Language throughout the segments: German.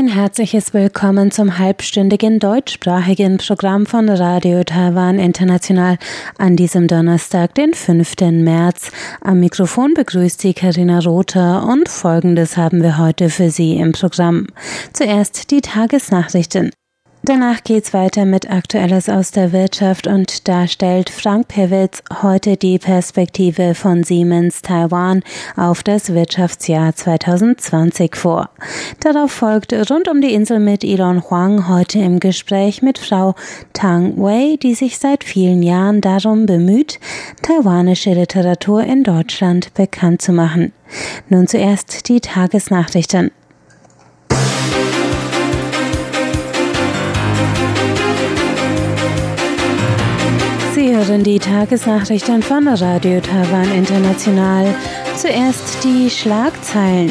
Ein herzliches Willkommen zum halbstündigen deutschsprachigen Programm von Radio Taiwan International an diesem Donnerstag, den 5. März. Am Mikrofon begrüßt Sie Karina Rother und Folgendes haben wir heute für Sie im Programm. Zuerst die Tagesnachrichten. Danach geht's weiter mit Aktuelles aus der Wirtschaft und da stellt Frank Pewitz heute die Perspektive von Siemens Taiwan auf das Wirtschaftsjahr 2020 vor. Darauf folgt rund um die Insel mit Elon Huang heute im Gespräch mit Frau Tang Wei, die sich seit vielen Jahren darum bemüht, taiwanische Literatur in Deutschland bekannt zu machen. Nun zuerst die Tagesnachrichten. Hören die Tagesnachrichten von Radio Taiwan International. Zuerst die Schlagzeilen.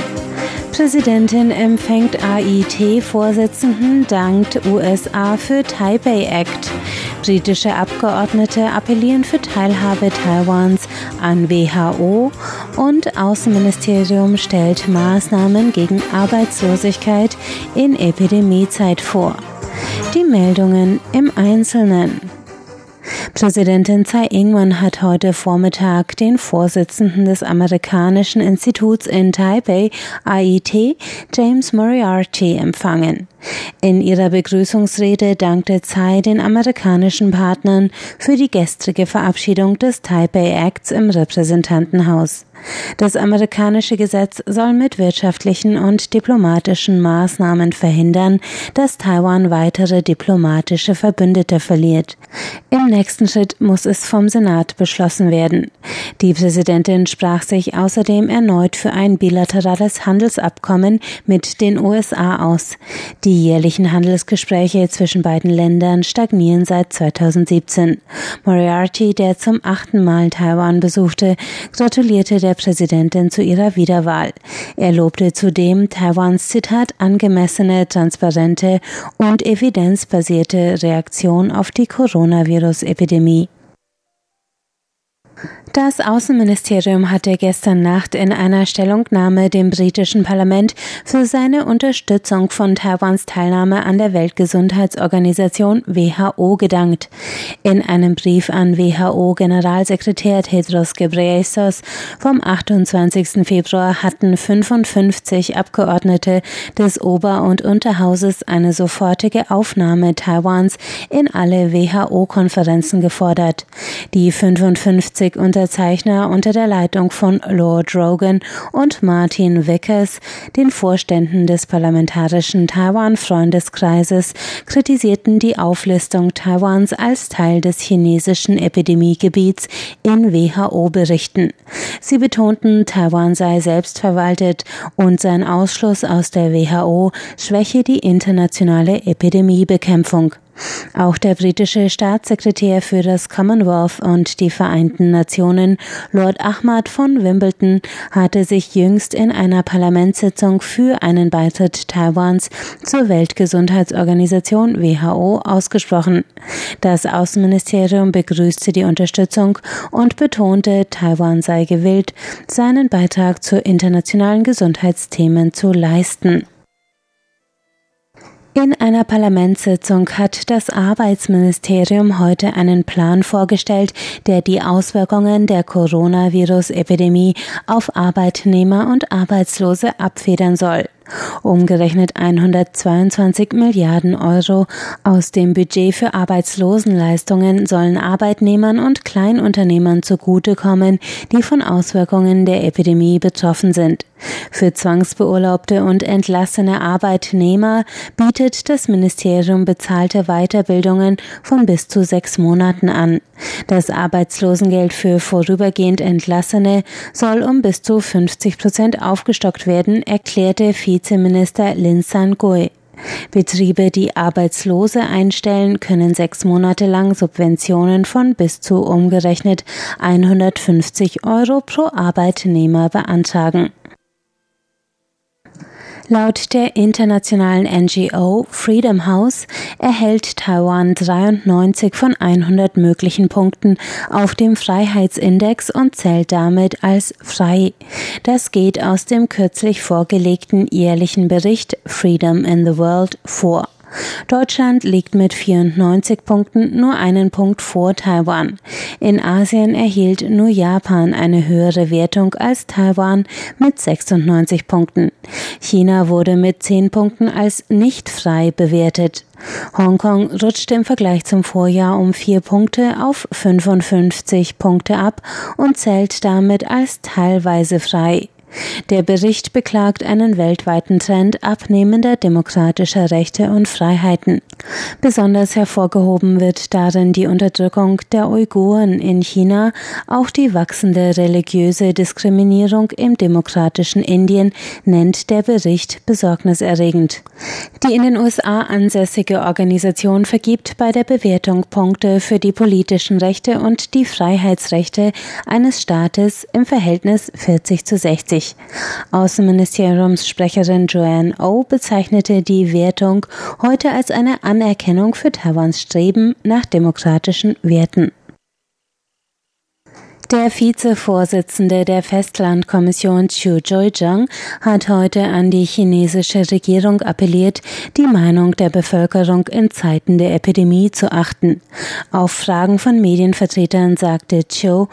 Präsidentin empfängt AIT-Vorsitzenden, dankt USA für Taipei Act. Britische Abgeordnete appellieren für Teilhabe Taiwans an WHO und Außenministerium stellt Maßnahmen gegen Arbeitslosigkeit in Epidemiezeit vor. Die Meldungen im Einzelnen. Präsidentin Tsai Ing-wen hat heute Vormittag den Vorsitzenden des amerikanischen Instituts in Taipei, AIT, James Moriarty, empfangen. In ihrer Begrüßungsrede dankte Tsai den amerikanischen Partnern für die gestrige Verabschiedung des Taipei Acts im Repräsentantenhaus. Das amerikanische Gesetz soll mit wirtschaftlichen und diplomatischen Maßnahmen verhindern, dass Taiwan weitere diplomatische Verbündete verliert. Im nächsten Schritt muss es vom Senat beschlossen werden. Die Präsidentin sprach sich außerdem erneut für ein bilaterales Handelsabkommen mit den USA aus. Die jährlichen Handelsgespräche zwischen beiden Ländern stagnieren seit 2017. Moriarty, der zum achten Mal Taiwan besuchte, gratulierte der Präsidentin zu ihrer Wiederwahl. Er lobte zudem Taiwans Zitat angemessene, transparente und evidenzbasierte Reaktion auf die Coronavirus-Epidemie. Das Außenministerium hatte gestern Nacht in einer Stellungnahme dem britischen Parlament für seine Unterstützung von Taiwans Teilnahme an der Weltgesundheitsorganisation WHO gedankt. In einem Brief an WHO-Generalsekretär Tedros Ghebreyesus vom 28. Februar hatten 55 Abgeordnete des Ober- und Unterhauses eine sofortige Aufnahme Taiwans in alle WHO-Konferenzen gefordert. Die 55 unter Unterzeichner unter der Leitung von Lord Rogan und Martin Wickers, den Vorständen des parlamentarischen Taiwan-Freundeskreises, kritisierten die Auflistung Taiwans als Teil des chinesischen Epidemiegebiets in WHO-Berichten. Sie betonten, Taiwan sei selbstverwaltet und sein Ausschluss aus der WHO schwäche die internationale Epidemiebekämpfung. Auch der britische Staatssekretär für das Commonwealth und die Vereinten Nationen, Lord Ahmad von Wimbledon, hatte sich jüngst in einer Parlamentssitzung für einen Beitritt Taiwans zur Weltgesundheitsorganisation WHO ausgesprochen. Das Außenministerium begrüßte die Unterstützung und betonte, Taiwan sei gewillt, seinen Beitrag zu internationalen Gesundheitsthemen zu leisten. In einer Parlamentssitzung hat das Arbeitsministerium heute einen Plan vorgestellt, der die Auswirkungen der Coronavirus-Epidemie auf Arbeitnehmer und Arbeitslose abfedern soll. Umgerechnet 122 Milliarden Euro aus dem Budget für Arbeitslosenleistungen sollen Arbeitnehmern und Kleinunternehmern zugutekommen, die von Auswirkungen der Epidemie betroffen sind. Für zwangsbeurlaubte und entlassene Arbeitnehmer bietet das Ministerium bezahlte Weiterbildungen von bis zu sechs Monaten an. Das Arbeitslosengeld für vorübergehend Entlassene soll um bis zu 50 Prozent aufgestockt werden, erklärte Vizeminister Lin San-gui. Betriebe, die Arbeitslose einstellen, können sechs Monate lang Subventionen von bis zu umgerechnet 150 Euro pro Arbeitnehmer beantragen. Laut der internationalen NGO Freedom House erhält Taiwan 93 von 100 möglichen Punkten auf dem Freiheitsindex und zählt damit als frei. Das geht aus dem kürzlich vorgelegten jährlichen Bericht Freedom in the World vor. Deutschland liegt mit 94 Punkten nur einen Punkt vor Taiwan. In Asien erhielt nur Japan eine höhere Wertung als Taiwan mit 96 Punkten. China wurde mit 10 Punkten als nicht frei bewertet. Hongkong rutschte im Vergleich zum Vorjahr um vier Punkte auf 55 Punkte ab und zählt damit als teilweise frei. Der Bericht beklagt einen weltweiten Trend abnehmender demokratischer Rechte und Freiheiten. Besonders hervorgehoben wird darin die Unterdrückung der Uiguren in China, auch die wachsende religiöse Diskriminierung im demokratischen Indien nennt der Bericht besorgniserregend. Die in den USA ansässige Organisation vergibt bei der Bewertung Punkte für die politischen Rechte und die Freiheitsrechte eines Staates im Verhältnis 40 zu 60. 2020. Außenministeriumssprecherin Joanne O bezeichnete die Wertung heute als eine Anerkennung für Taiwans Streben nach demokratischen Werten. Der Vizevorsitzende der Festlandkommission Chiu Joy-jung hat heute an die chinesische Regierung appelliert, die Meinung der Bevölkerung in Zeiten der Epidemie zu achten. Auf Fragen von Medienvertretern sagte Chiu,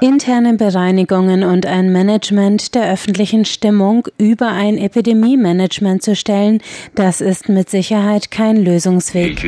Interne Bereinigungen und ein Management der öffentlichen Stimmung über ein Epidemie-Management zu stellen, das ist mit Sicherheit kein Lösungsweg.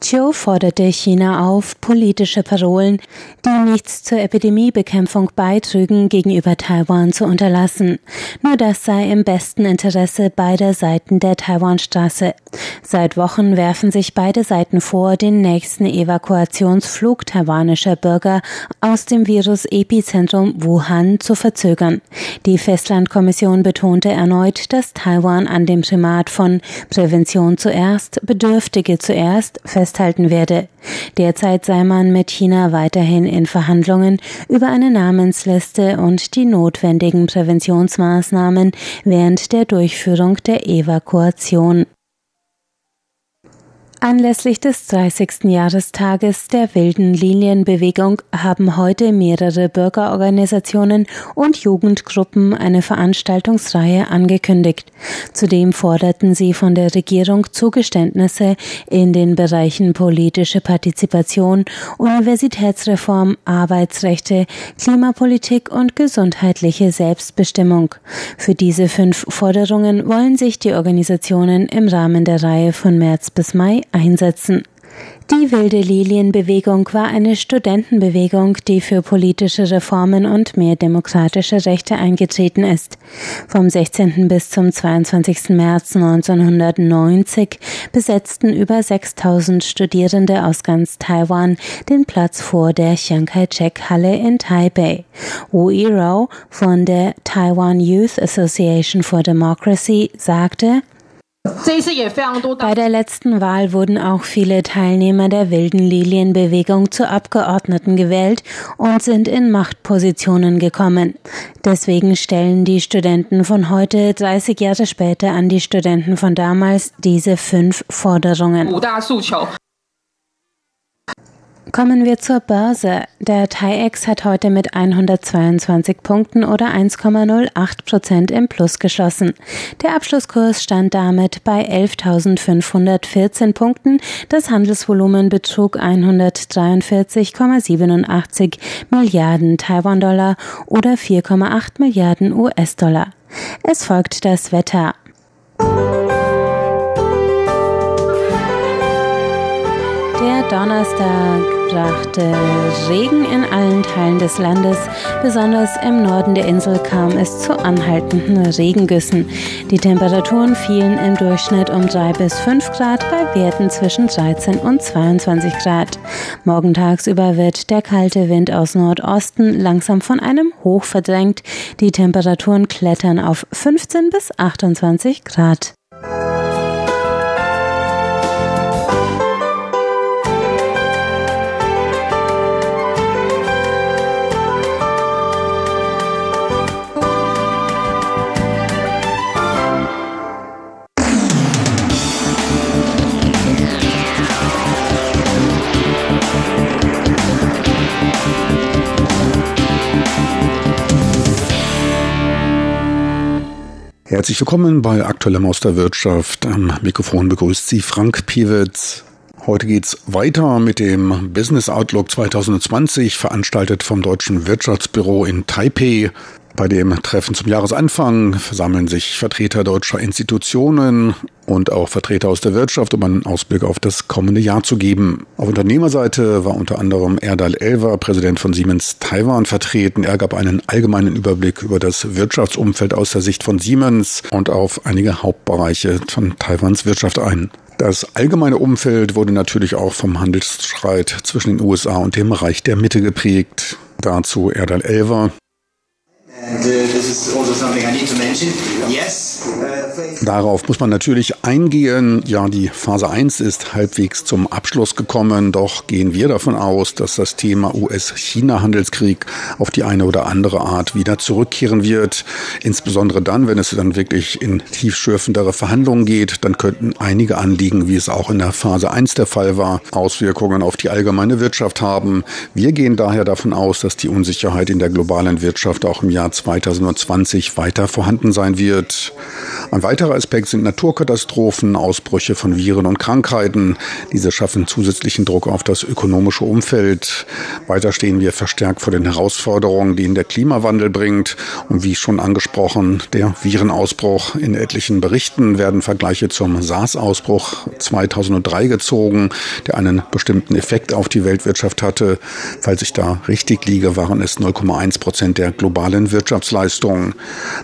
Chiu forderte China auf, politische Parolen, die nichts zur Epidemiebekämpfung beitrügen, gegenüber Taiwan zu unterlassen. Nur das sei im besten Interesse beider Seiten der Taiwanstraße. Seit Wochen werfen sich beide Seiten vor, den nächsten Evakuationsflug taiwanischer Bürger aus dem Virus-Epizentrum Wuhan zu verzögern. Die Festlandkommission betonte erneut, dass Taiwan an dem Primat von Prävention zuerst, Bedürftige zuerst festhalten werde. Derzeit sei man mit China weiterhin in Verhandlungen über eine Namensliste und die notwendigen Präventionsmaßnahmen während der Durchführung der Evakuation. Anlässlich des 30. Jahrestages der wilden Linienbewegung haben heute mehrere Bürgerorganisationen und Jugendgruppen eine Veranstaltungsreihe angekündigt. Zudem forderten sie von der Regierung Zugeständnisse in den Bereichen politische Partizipation, Universitätsreform, Arbeitsrechte, Klimapolitik und gesundheitliche Selbstbestimmung. Für diese fünf Forderungen wollen sich die Organisationen im Rahmen der Reihe von März bis Mai einsetzen. Die Wilde Lilienbewegung war eine Studentenbewegung, die für politische Reformen und mehr demokratische Rechte eingetreten ist. Vom 16. bis zum 22. März 1990 besetzten über 6000 Studierende aus ganz Taiwan den Platz vor der Chiang Kai-shek Halle in Taipei. Wu Yirao von der Taiwan Youth Association for Democracy sagte, bei der letzten Wahl wurden auch viele Teilnehmer der wilden Lilienbewegung zu Abgeordneten gewählt und sind in Machtpositionen gekommen. Deswegen stellen die Studenten von heute 30 Jahre später an die Studenten von damals diese fünf Forderungen. Kommen wir zur Börse. Der TAIEX hat heute mit 122 Punkten oder 1,08 Prozent im Plus geschlossen. Der Abschlusskurs stand damit bei 11.514 Punkten. Das Handelsvolumen betrug 143,87 Milliarden Taiwan-Dollar oder 4,8 Milliarden US-Dollar. Es folgt das Wetter. Der Donnerstag brachte Regen in allen Teilen des Landes. Besonders im Norden der Insel kam es zu anhaltenden Regengüssen. Die Temperaturen fielen im Durchschnitt um 3 bis 5 Grad bei Werten zwischen 13 und 22 Grad. Morgen tagsüber wird der kalte Wind aus Nordosten langsam von einem Hoch verdrängt. Die Temperaturen klettern auf 15 bis 28 Grad. Herzlich willkommen bei Aktuellem aus der Wirtschaft. Am Mikrofon begrüßt Sie Frank Piewitz. Heute geht's weiter mit dem Business Outlook 2020, veranstaltet vom Deutschen Wirtschaftsbüro in Taipei. Bei dem Treffen zum Jahresanfang versammeln sich Vertreter deutscher Institutionen und auch Vertreter aus der Wirtschaft, um einen Ausblick auf das kommende Jahr zu geben. Auf Unternehmerseite war unter anderem Erdal Elver, Präsident von Siemens Taiwan, vertreten. Er gab einen allgemeinen Überblick über das Wirtschaftsumfeld aus der Sicht von Siemens und auf einige Hauptbereiche von Taiwans Wirtschaft ein. Das allgemeine Umfeld wurde natürlich auch vom Handelsstreit zwischen den USA und dem Reich der Mitte geprägt. Dazu Erdal Elver. Also uh, Darauf muss man natürlich eingehen. Ja, die Phase 1 ist halbwegs zum Abschluss gekommen, doch gehen wir davon aus, dass das Thema US-China-Handelskrieg auf die eine oder andere Art wieder zurückkehren wird. Insbesondere dann, wenn es dann wirklich in tiefschürfendere Verhandlungen geht, dann könnten einige Anliegen, wie es auch in der Phase 1 der Fall war, Auswirkungen auf die allgemeine Wirtschaft haben. Wir gehen daher davon aus, dass die Unsicherheit in der globalen Wirtschaft auch im Jahr Jahr 2020 weiter vorhanden sein wird. Ein weiterer Aspekt sind Naturkatastrophen, Ausbrüche von Viren und Krankheiten. Diese schaffen zusätzlichen Druck auf das ökonomische Umfeld. Weiter stehen wir verstärkt vor den Herausforderungen, die in der Klimawandel bringt. Und wie schon angesprochen, der Virenausbruch. In etlichen Berichten werden Vergleiche zum SARS-Ausbruch 2003 gezogen, der einen bestimmten Effekt auf die Weltwirtschaft hatte. Falls ich da richtig liege, waren es 0,1 Prozent der globalen Wirtschaftsleistungen.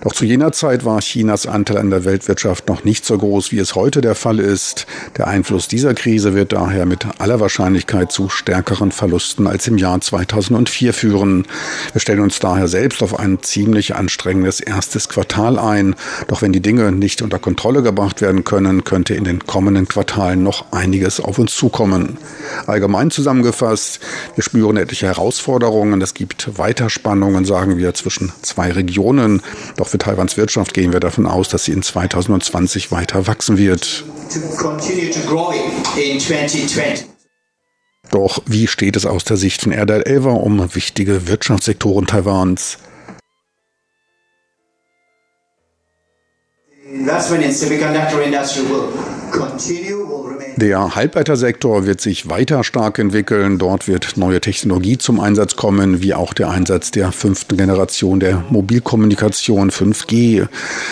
Doch zu jener Zeit war Chinas Anteil an der Weltwirtschaft noch nicht so groß, wie es heute der Fall ist. Der Einfluss dieser Krise wird daher mit aller Wahrscheinlichkeit zu stärkeren Verlusten als im Jahr 2004 führen. Wir stellen uns daher selbst auf ein ziemlich anstrengendes erstes Quartal ein. Doch wenn die Dinge nicht unter Kontrolle gebracht werden können, könnte in den kommenden Quartalen noch einiges auf uns zukommen. Allgemein zusammengefasst, wir spüren etliche Herausforderungen. Es gibt Weiterspannungen, sagen wir, zwischen zwei Regionen. Doch für Taiwans Wirtschaft gehen wir davon aus, dass sie in 2020 weiter wachsen wird. Doch wie steht es aus der Sicht von Erdal Elva um wichtige Wirtschaftssektoren Taiwans? Investment in semiconductor industry will continue, der Halbleitersektor wird sich weiter stark entwickeln. Dort wird neue Technologie zum Einsatz kommen, wie auch der Einsatz der fünften Generation der Mobilkommunikation 5G,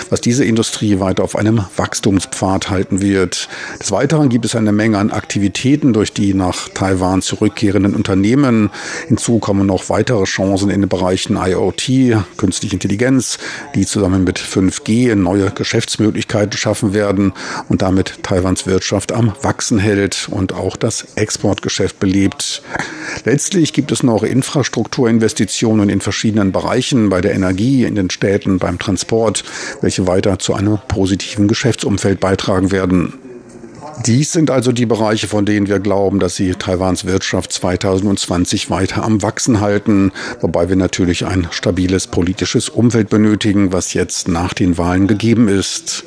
was diese Industrie weiter auf einem Wachstumspfad halten wird. Des Weiteren gibt es eine Menge an Aktivitäten durch die nach Taiwan zurückkehrenden Unternehmen. Hinzu kommen noch weitere Chancen in den Bereichen IoT, künstliche Intelligenz, die zusammen mit 5G neue Geschäftsmöglichkeiten schaffen werden und damit Taiwans Wirtschaft am Wachstum Wachsen hält und auch das Exportgeschäft belebt. Letztlich gibt es noch Infrastrukturinvestitionen in verschiedenen Bereichen, bei der Energie, in den Städten, beim Transport, welche weiter zu einem positiven Geschäftsumfeld beitragen werden. Dies sind also die Bereiche, von denen wir glauben, dass sie Taiwans Wirtschaft 2020 weiter am Wachsen halten, wobei wir natürlich ein stabiles politisches Umfeld benötigen, was jetzt nach den Wahlen gegeben ist.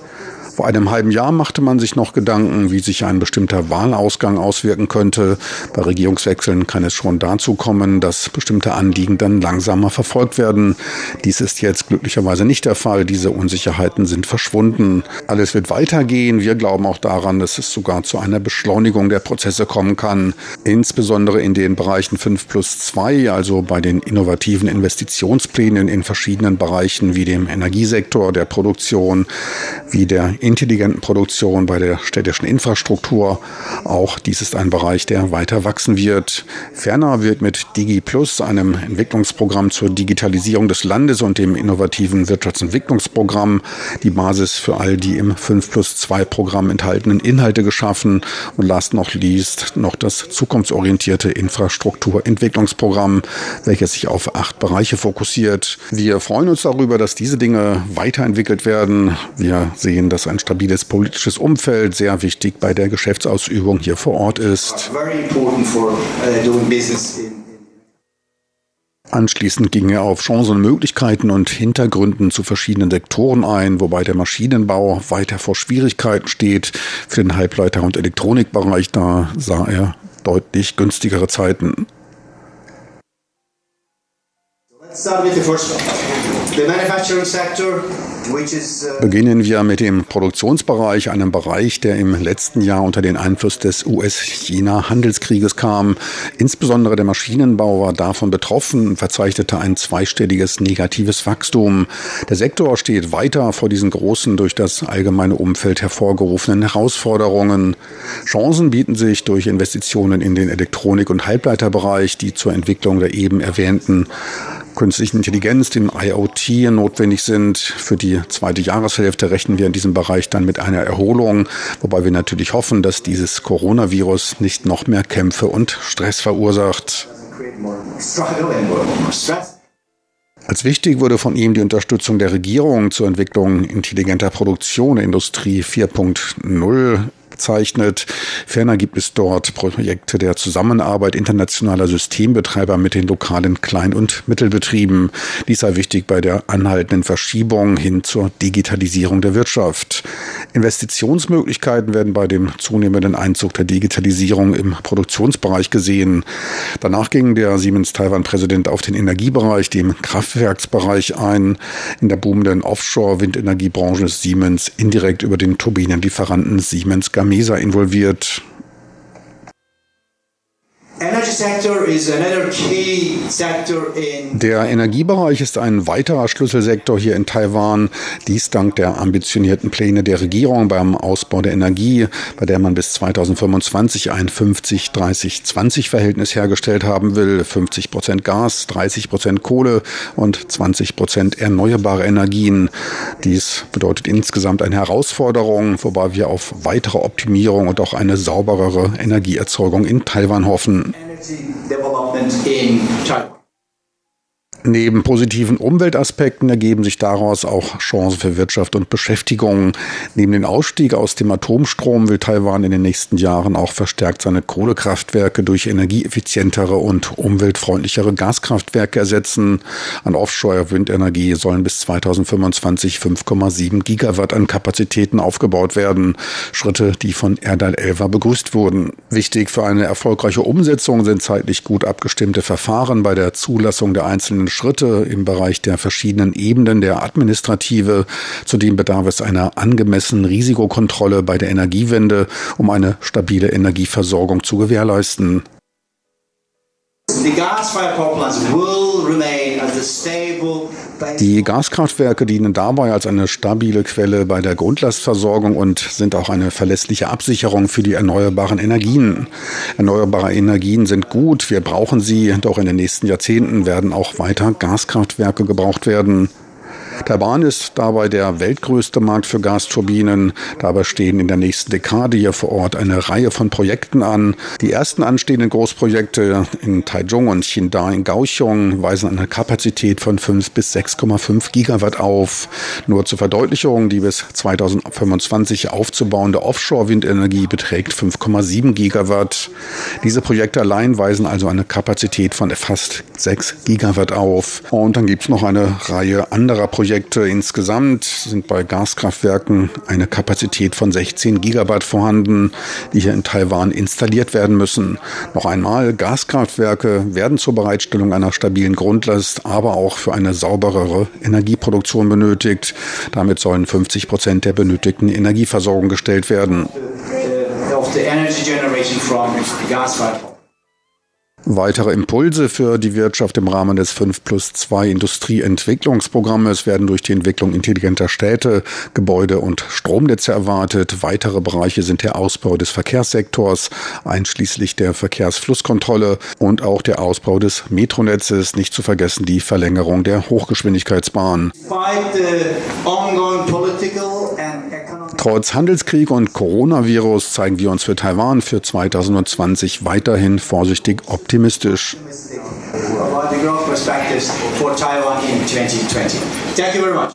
Vor einem halben Jahr machte man sich noch Gedanken, wie sich ein bestimmter Wahlausgang auswirken könnte. Bei Regierungswechseln kann es schon dazu kommen, dass bestimmte Anliegen dann langsamer verfolgt werden. Dies ist jetzt glücklicherweise nicht der Fall. Diese Unsicherheiten sind verschwunden. Alles wird weitergehen. Wir glauben auch daran, dass es sogar zu einer Beschleunigung der Prozesse kommen kann. Insbesondere in den Bereichen 5 plus 2, also bei den innovativen Investitionsplänen in verschiedenen Bereichen wie dem Energiesektor, der Produktion, wie der intelligenten Produktion, bei der städtischen Infrastruktur. Auch dies ist ein Bereich, der weiter wachsen wird. Ferner wird mit DigiPlus, einem Entwicklungsprogramm zur Digitalisierung des Landes und dem innovativen Wirtschaftsentwicklungsprogramm, die Basis für all die im 5 plus 2 Programm enthaltenen Inhalte geschaffen. Und last not least noch das zukunftsorientierte Infrastrukturentwicklungsprogramm, welches sich auf acht Bereiche fokussiert. Wir freuen uns darüber, dass diese Dinge weiterentwickelt werden. Wir sehen, dass ein ein stabiles politisches Umfeld sehr wichtig bei der Geschäftsausübung hier vor Ort ist. Anschließend ging er auf Chancen, Möglichkeiten und Hintergründen zu verschiedenen Sektoren ein, wobei der Maschinenbau weiter vor Schwierigkeiten steht. Für den Halbleiter- und Elektronikbereich da sah er deutlich günstigere Zeiten. Let's start with the first one. Uh, Beginnen wir mit dem Produktionsbereich, einem Bereich, der im letzten Jahr unter den Einfluss des US-China-Handelskrieges kam. Insbesondere der Maschinenbau war davon betroffen und verzeichnete ein zweistelliges negatives Wachstum. Der Sektor steht weiter vor diesen großen, durch das allgemeine Umfeld hervorgerufenen Herausforderungen. Chancen bieten sich durch Investitionen in den Elektronik- und Halbleiterbereich, die zur Entwicklung der eben erwähnten künstlichen Intelligenz, dem IoT notwendig sind. Für die zweite Jahreshälfte rechnen wir in diesem Bereich dann mit einer Erholung, wobei wir natürlich hoffen, dass dieses Coronavirus nicht noch mehr Kämpfe und Stress verursacht. Als wichtig wurde von ihm die Unterstützung der Regierung zur Entwicklung intelligenter Produktion, Industrie 4.0 bezeichnet. Ferner gibt es dort Projekte der Zusammenarbeit internationaler Systembetreiber mit den lokalen Klein- und Mittelbetrieben. Dies sei wichtig bei der anhaltenden Verschiebung hin zur Digitalisierung der Wirtschaft. Investitionsmöglichkeiten werden bei dem zunehmenden Einzug der Digitalisierung im Produktionsbereich gesehen. Danach ging der Siemens-Taiwan-Präsident auf den Energiebereich, dem Kraftwerksbereich ein. In der boomenden Offshore-Windenergiebranche ist Siemens indirekt über den Turbinenlieferanten Siemens Gamesa Gamesa involviert. Der Energiebereich ist ein weiterer Schlüsselsektor hier in Taiwan. Dies dank der ambitionierten Pläne der Regierung beim Ausbau der Energie, bei der man bis 2025 ein 50-30-20-Verhältnis hergestellt haben will. 50 Prozent Gas, 30 Prozent Kohle und 20 Prozent erneuerbare Energien. Dies bedeutet insgesamt eine Herausforderung, wobei wir auf weitere Optimierung und auch eine sauberere Energieerzeugung in Taiwan hoffen. Development in China. Neben positiven Umweltaspekten ergeben sich daraus auch Chancen für Wirtschaft und Beschäftigung. Neben dem Ausstieg aus dem Atomstrom will Taiwan in den nächsten Jahren auch verstärkt seine Kohlekraftwerke durch energieeffizientere und umweltfreundlichere Gaskraftwerke ersetzen. An Offshore-Windenergie sollen bis 2025 5,7 Gigawatt an Kapazitäten aufgebaut werden. Schritte, die von Erdal Elva begrüßt wurden. Wichtig für eine erfolgreiche Umsetzung sind zeitlich gut abgestimmte Verfahren bei der Zulassung der einzelnen Schritte im Bereich der verschiedenen Ebenen der Administrative. Zudem bedarf es einer angemessenen Risikokontrolle bei der Energiewende, um eine stabile Energieversorgung zu gewährleisten. Die Gaskraftwerke dienen dabei als eine stabile Quelle bei der Grundlastversorgung und sind auch eine verlässliche Absicherung für die erneuerbaren Energien. Erneuerbare Energien sind gut, wir brauchen sie, doch in den nächsten Jahrzehnten werden auch weiter Gaskraftwerke gebraucht werden. Taiwan ist dabei der weltgrößte Markt für Gasturbinen. Dabei stehen in der nächsten Dekade hier vor Ort eine Reihe von Projekten an. Die ersten anstehenden Großprojekte in Taichung und Xinda in Kaohsiung weisen eine Kapazität von 5 bis 6,5 Gigawatt auf. Nur zur Verdeutlichung, die bis 2025 aufzubauende Offshore-Windenergie beträgt 5,7 Gigawatt. Diese Projekte allein weisen also eine Kapazität von fast 6 Gigawatt auf. Und dann gibt es noch eine Reihe anderer Projekte, Projekte insgesamt sind bei Gaskraftwerken eine Kapazität von 16 Gigawatt vorhanden, die hier in Taiwan installiert werden müssen. Noch einmal, Gaskraftwerke werden zur Bereitstellung einer stabilen Grundlast, aber auch für eine sauberere Energieproduktion benötigt. Damit sollen 50 Prozent der benötigten Energieversorgung gestellt werden. Weitere Impulse für die Wirtschaft im Rahmen des 5 plus 2 Industrieentwicklungsprogrammes werden durch die Entwicklung intelligenter Städte, Gebäude und Stromnetze erwartet. Weitere Bereiche sind der Ausbau des Verkehrssektors, einschließlich der Verkehrsflusskontrolle und auch der Ausbau des Metronetzes, nicht zu vergessen die Verlängerung der Hochgeschwindigkeitsbahn. Trotz Handelskrieg und Coronavirus zeigen wir uns für Taiwan für 2020 weiterhin vorsichtig optimistisch.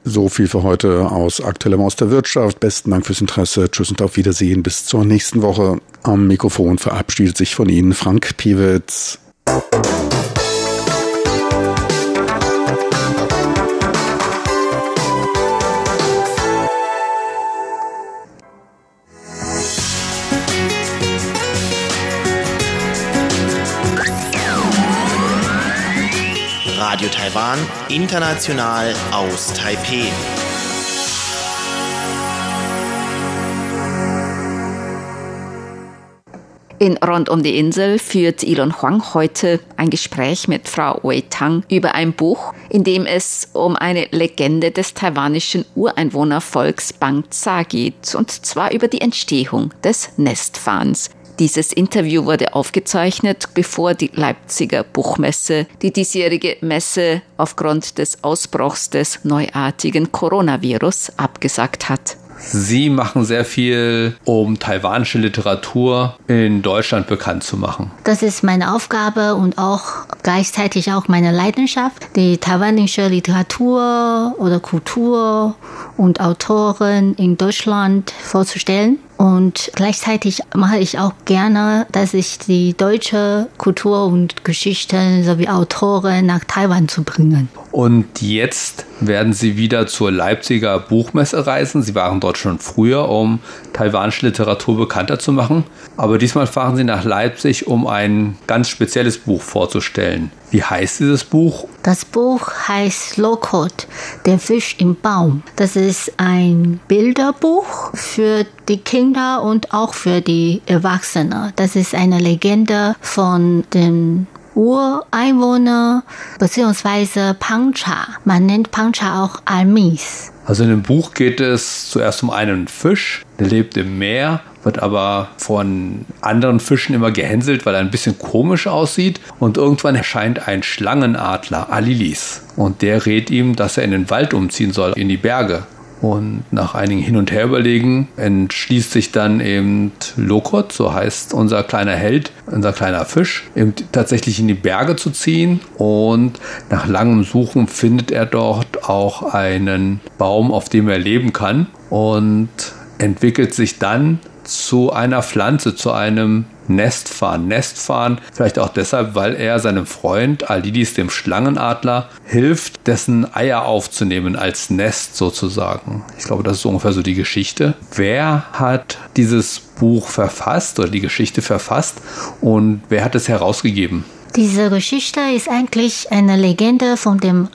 So viel für heute aus Aktuellem aus der Wirtschaft. Besten Dank fürs Interesse. Tschüss und auf Wiedersehen. Bis zur nächsten Woche. Am Mikrofon verabschiedet sich von Ihnen Frank Piewitz. Radio Taiwan, international aus Taipeh. In Rund um die Insel führt Elon Huang heute ein Gespräch mit Frau Wei Tang über ein Buch, in dem es um eine Legende des taiwanischen Ureinwohnervolks Bangza geht, und zwar über die Entstehung des Nestfahns. Dieses Interview wurde aufgezeichnet, bevor die Leipziger Buchmesse die diesjährige Messe aufgrund des Ausbruchs des neuartigen Coronavirus abgesagt hat. Sie machen sehr viel, um taiwanische Literatur in Deutschland bekannt zu machen. Das ist meine Aufgabe und auch gleichzeitig auch meine Leidenschaft, die taiwanische Literatur oder Kultur und Autoren in Deutschland vorzustellen. Und gleichzeitig mache ich auch gerne, dass ich die deutsche Kultur und Geschichten sowie Autoren nach Taiwan zu bringen. Und jetzt werden Sie wieder zur Leipziger Buchmesse reisen. Sie waren dort schon früher, um taiwanische Literatur bekannter zu machen. Aber diesmal fahren Sie nach Leipzig, um ein ganz spezielles Buch vorzustellen. Wie heißt dieses Buch? Das Buch heißt Lokot, der Fisch im Baum. Das ist ein Bilderbuch für die Kinder und auch für die Erwachsenen. Das ist eine Legende von dem Ureinwohner bzw. Pancha. Man nennt Pancha auch Almis. Also in dem Buch geht es zuerst um einen Fisch, der lebt im Meer, wird aber von anderen Fischen immer gehänselt, weil er ein bisschen komisch aussieht. Und irgendwann erscheint ein Schlangenadler, Alilis. Und der rät ihm, dass er in den Wald umziehen soll, in die Berge. Und nach einigen Hin- und Herüberlegen entschließt sich dann eben Lokot, so heißt unser kleiner Held, unser kleiner Fisch, eben tatsächlich in die Berge zu ziehen. Und nach langem Suchen findet er dort auch einen Baum, auf dem er leben kann. Und entwickelt sich dann zu einer Pflanze, zu einem Nestfahren. Nestfahren vielleicht auch deshalb, weil er seinem Freund Alidis, dem Schlangenadler, hilft, dessen Eier aufzunehmen als Nest sozusagen. Ich glaube, das ist ungefähr so die Geschichte. Wer hat dieses Buch verfasst oder die Geschichte verfasst und wer hat es herausgegeben? Diese Geschichte ist eigentlich eine Legende von dem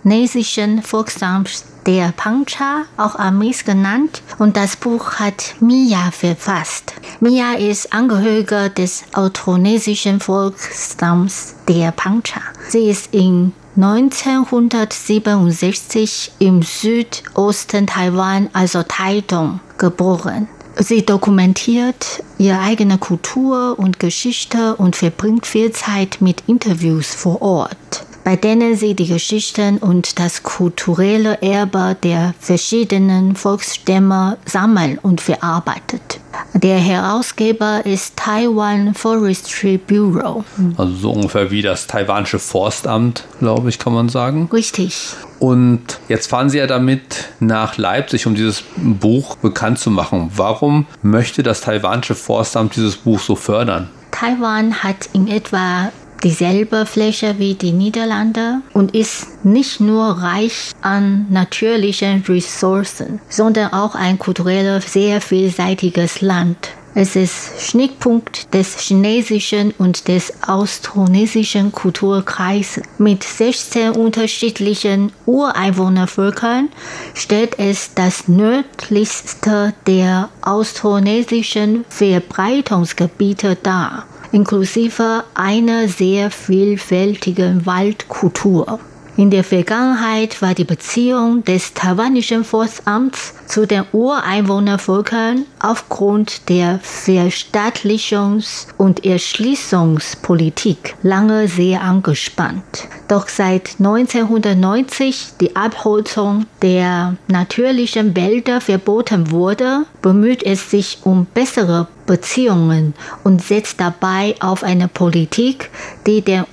austronesischen Volksstamm der Pancha, auch Amis genannt, und das Buch hat Mia verfasst. Mia ist Angehöriger des austronesischen Volksstamms der Pancha. Sie ist in 1967 im Südosten Taiwan, also Taitung, geboren. Sie dokumentiert ihre eigene Kultur und Geschichte und verbringt viel Zeit mit Interviews vor Ort bei denen sie die Geschichten und das kulturelle Erbe der verschiedenen Volksstämme sammeln und verarbeitet. Der Herausgeber ist Taiwan Forestry Bureau. Also so ungefähr wie das taiwanische Forstamt, glaube ich, kann man sagen. Richtig. Und jetzt fahren Sie ja damit nach Leipzig, um dieses Buch bekannt zu machen. Warum möchte das taiwanische Forstamt dieses Buch so fördern? Taiwan hat in etwa dieselbe Fläche wie die Niederlande und ist nicht nur reich an natürlichen Ressourcen, sondern auch ein kulturell sehr vielseitiges Land. Es ist Schnittpunkt des chinesischen und des austronesischen Kulturkreises. Mit 16 unterschiedlichen Ureinwohnervölkern stellt es das nördlichste der austronesischen Verbreitungsgebiete dar inklusive einer sehr vielfältigen Waldkultur. In der Vergangenheit war die Beziehung des taiwanischen Forstamts zu den Ureinwohnervölkern aufgrund der Verstaatlichungs- und Erschließungspolitik lange sehr angespannt. Doch seit 1990 die Abholzung der natürlichen Wälder verboten wurde, bemüht es sich um bessere Beziehungen und setzt dabei auf eine Politik, die den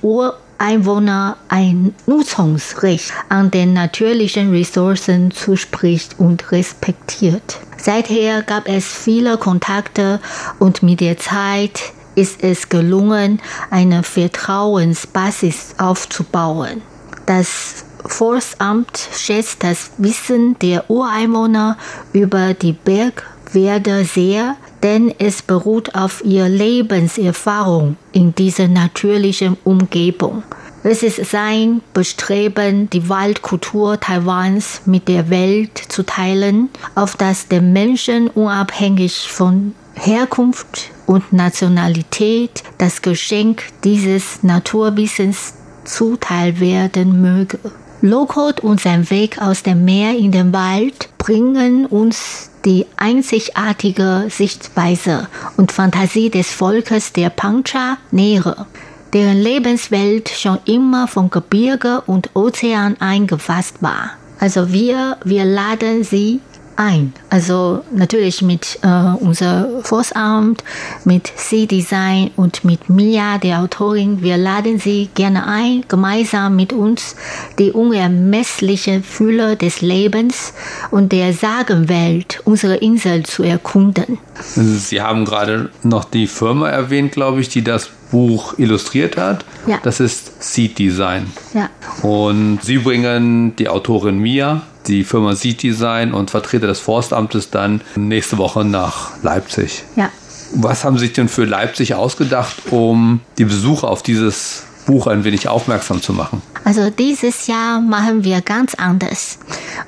Ureinwohner ein Nutzungsrecht an den natürlichen Ressourcen zuspricht und respektiert. Seither gab es viele Kontakte und mit der Zeit ist es gelungen, eine Vertrauensbasis aufzubauen. Das Forstamt schätzt das Wissen der Ureinwohner über die Bergwerte sehr, denn es beruht auf ihrer Lebenserfahrung in dieser natürlichen Umgebung. Es ist sein Bestreben, die Waldkultur Taiwans mit der Welt zu teilen, auf das den Menschen unabhängig von Herkunft und Nationalität das Geschenk dieses Naturwissens zuteil werden möge. Lokot und sein Weg aus dem Meer in den Wald bringen uns die einzigartige Sichtweise und Fantasie des Volkes der Pancha näher, deren Lebenswelt schon immer von Gebirge und Ozean eingefasst war. Also wir, wir laden sie ein. Also natürlich mit äh, unser Forstamt, mit C-Design und mit Mia, der Autorin. Wir laden Sie gerne ein, gemeinsam mit uns die unermessliche Fülle des Lebens und der Sagenwelt unserer Insel zu erkunden. Sie haben gerade noch die Firma erwähnt, glaube ich, die das Buch illustriert hat. Ja. Das ist Seed Design. Ja. Und Sie bringen die Autorin Mia die Firma Seed Design und Vertreter des Forstamtes dann nächste Woche nach Leipzig. Ja. Was haben Sie sich denn für Leipzig ausgedacht, um die Besucher auf dieses Buch ein wenig aufmerksam zu machen? Also dieses Jahr machen wir ganz anders.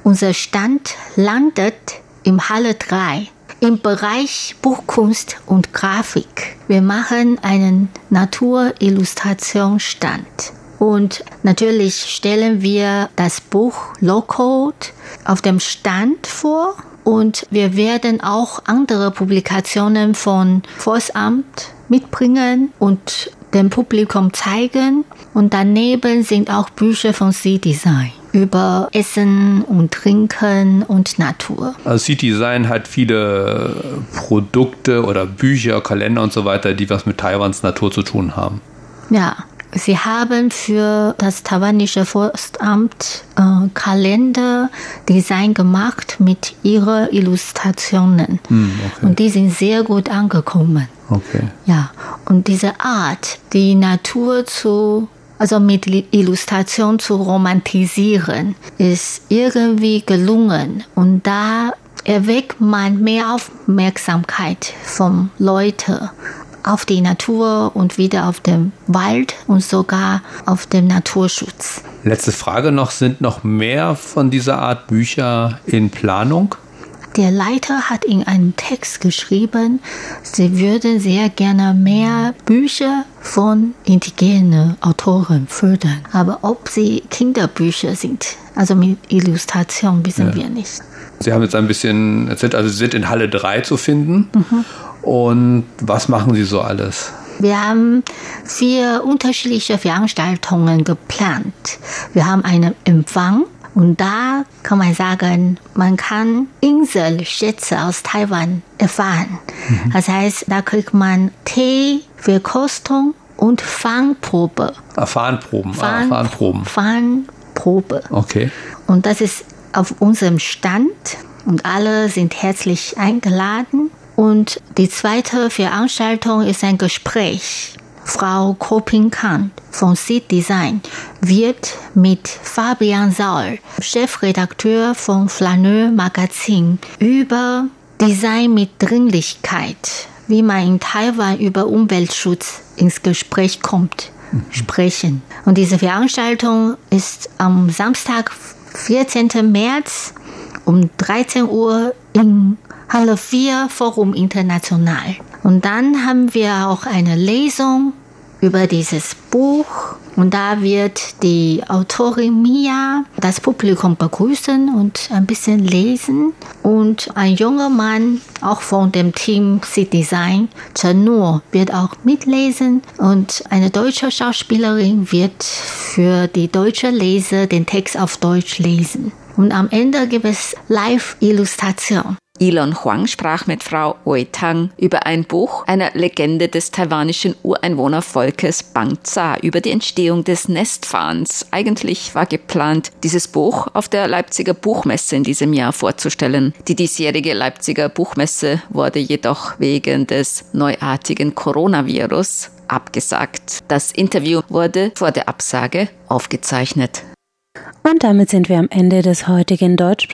Unser Stand landet im Halle 3 im Bereich Buchkunst und Grafik. Wir machen einen Naturillustrationsstand. Und natürlich stellen wir das Buch Low Code auf dem Stand vor und wir werden auch andere Publikationen von Forstamt mitbringen und dem Publikum zeigen. Und daneben sind auch Bücher von C-Design über Essen und Trinken und Natur. Also C-Design hat viele Produkte oder Bücher, Kalender und so weiter, die was mit Taiwans Natur zu tun haben. Ja, Sie haben für das taiwanische Forstamt äh, Kalenderdesign gemacht mit ihren Illustrationen. Mm, okay. Und die sind sehr gut angekommen. Okay. Ja, und diese Art, die Natur zu also mit Illustration zu romantisieren, ist irgendwie gelungen. Und da erweckt man mehr Aufmerksamkeit von Leuten auf die Natur und wieder auf den Wald und sogar auf den Naturschutz. Letzte Frage noch, sind noch mehr von dieser Art Bücher in Planung? Der Leiter hat in einem Text geschrieben, sie würden sehr gerne mehr Bücher von indigenen Autoren fördern. Aber ob sie Kinderbücher sind, also mit Illustration, wissen ja. wir nicht. Sie haben jetzt ein bisschen erzählt, also Sie sind in Halle 3 zu finden. Mhm. Und was machen Sie so alles? Wir haben vier unterschiedliche Veranstaltungen geplant. Wir haben einen Empfang und da kann man sagen, man kann Inselschätze aus Taiwan erfahren. Mhm. Das heißt, da kriegt man Tee, Verkostung und Fangprobe. Ah, Fahnenproben. Fahn, ah, Fahnenproben. Fahnenprobe. Okay. Und das ist auf unserem Stand und alle sind herzlich eingeladen. Und die zweite Veranstaltung ist ein Gespräch. Frau Koping Kant von Seed Design wird mit Fabian Saul, Chefredakteur von Flaneur Magazin, über Design mit Dringlichkeit, wie man in Taiwan über Umweltschutz ins Gespräch kommt, sprechen. Und diese Veranstaltung ist am Samstag, 14. März um 13 Uhr in Halle 4 Forum International. Und dann haben wir auch eine Lesung über dieses Buch. Und da wird die Autorin Mia das Publikum begrüßen und ein bisschen lesen. Und ein junger Mann, auch von dem Team Seed Design, Chen Nuo, wird auch mitlesen. Und eine deutsche Schauspielerin wird für die deutsche Leser den Text auf Deutsch lesen. Und am Ende gibt es Live-Illustration. Elon Huang sprach mit Frau Wei Tang über ein Buch einer Legende des taiwanischen Ureinwohnervolkes Bangza über die Entstehung des Nestfahrens. Eigentlich war geplant, dieses Buch auf der Leipziger Buchmesse in diesem Jahr vorzustellen. Die diesjährige Leipziger Buchmesse wurde jedoch wegen des neuartigen Coronavirus abgesagt. Das Interview wurde vor der Absage aufgezeichnet. Und damit sind wir am Ende des heutigen Deutsch